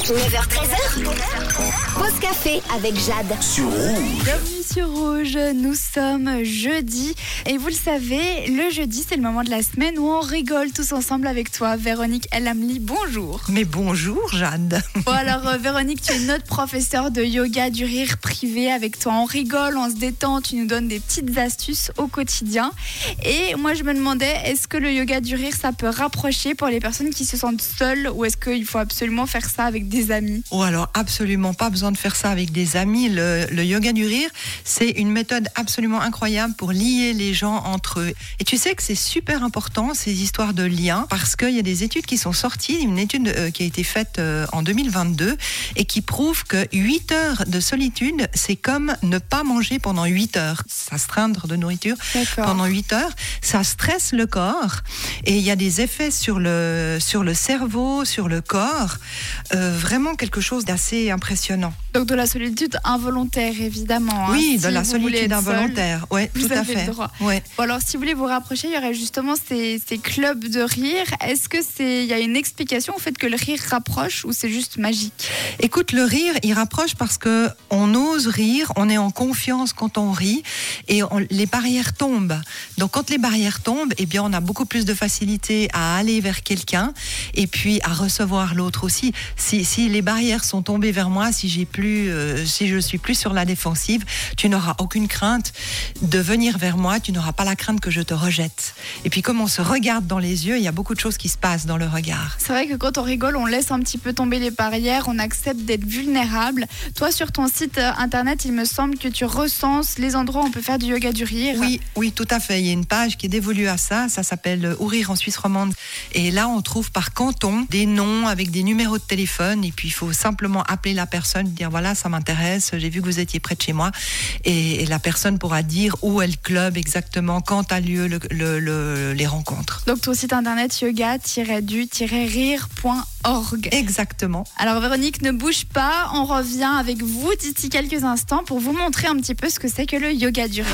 9h13h. Pause café avec Jade. sur Rouge. Bienvenue sur Rouge, nous sommes jeudi et vous le savez, le jeudi c'est le moment de la semaine où on rigole tous ensemble avec toi. Véronique Elamli, bonjour. Mais bonjour Jade. Bon alors euh, Véronique, tu es notre professeure de yoga du rire privé avec toi. On rigole, on se détend, tu nous donnes des petites astuces au quotidien. Et moi je me demandais, est-ce que le yoga du rire ça peut rapprocher pour les personnes qui se sentent seules ou est-ce qu'il faut absolument faire ça avec des amis Ou alors absolument pas besoin de faire ça avec des amis. Le, le yoga du rire, c'est une méthode absolument incroyable pour lier les gens entre eux. Et tu sais que c'est super important ces histoires de liens parce qu'il y a des études qui sont sorties, une étude euh, qui a été faite euh, en 2022 et qui prouve que 8 heures de solitude, c'est comme ne pas manger pendant 8 heures, s'astreindre de nourriture pendant 8 heures, ça stresse le corps et il y a des effets sur le, sur le cerveau, sur le corps, euh, vraiment quelque chose d'assez impressionnant. Donc de la solitude involontaire évidemment. hein. oui, Si de la solitude être seul, involontaire, ouais, vous tout à le fait. droit. Ouais. Bon, alors, si vous voulez vous rapprocher, il y aurait justement ces, ces clubs de rire. Est-ce que c'est, il y a une explication au fait que le rire rapproche ou c'est juste magique? Écoute, le rire, il rapproche parce que on ose rire, on est en confiance quand on rit et on- les barrières tombent. Donc quand les barrières tombent, eh bien on a beaucoup plus de facilité à aller vers quelqu'un et puis à recevoir l'autre aussi. Si, si les barrières sont tombées vers moi, si j'ai plus, euh, si je suis plus sur la défensive, tu n'auras aucune crainte de venir vers moi. Tu n'auras pas la crainte que je te rejette. Et puis comme on se regarde dans les yeux, il y a beaucoup de choses qui se passent dans le regard. C'est vrai que quand on rigole, on laisse un petit peu tomber les barrières, on accepte d'être vulnérable. Toi, sur ton site euh, internet, il me semble que tu recenses les endroits où on peut faire du yoga du rire. Oui, oui, tout à fait. Il y a une page qui est dévolue à ça. Ça s'appelle euh, Ourir en Suisse romande. Et là, on trouve par canton des noms avec des numéros de téléphone. Et puis, il faut simplement appeler la personne, dire voilà, ça m'intéresse. J'ai vu que vous étiez près de chez moi. Et, et la personne pourra dire où est le club exactement, quand a lieu le- le- le- les rencontres. Donc ton site internet yoga-du-rire.org. Exactement. Alors Véronique, ne bouge pas, on revient avec vous d'ici quelques instants pour vous montrer un petit peu ce que c'est que le yoga du rire.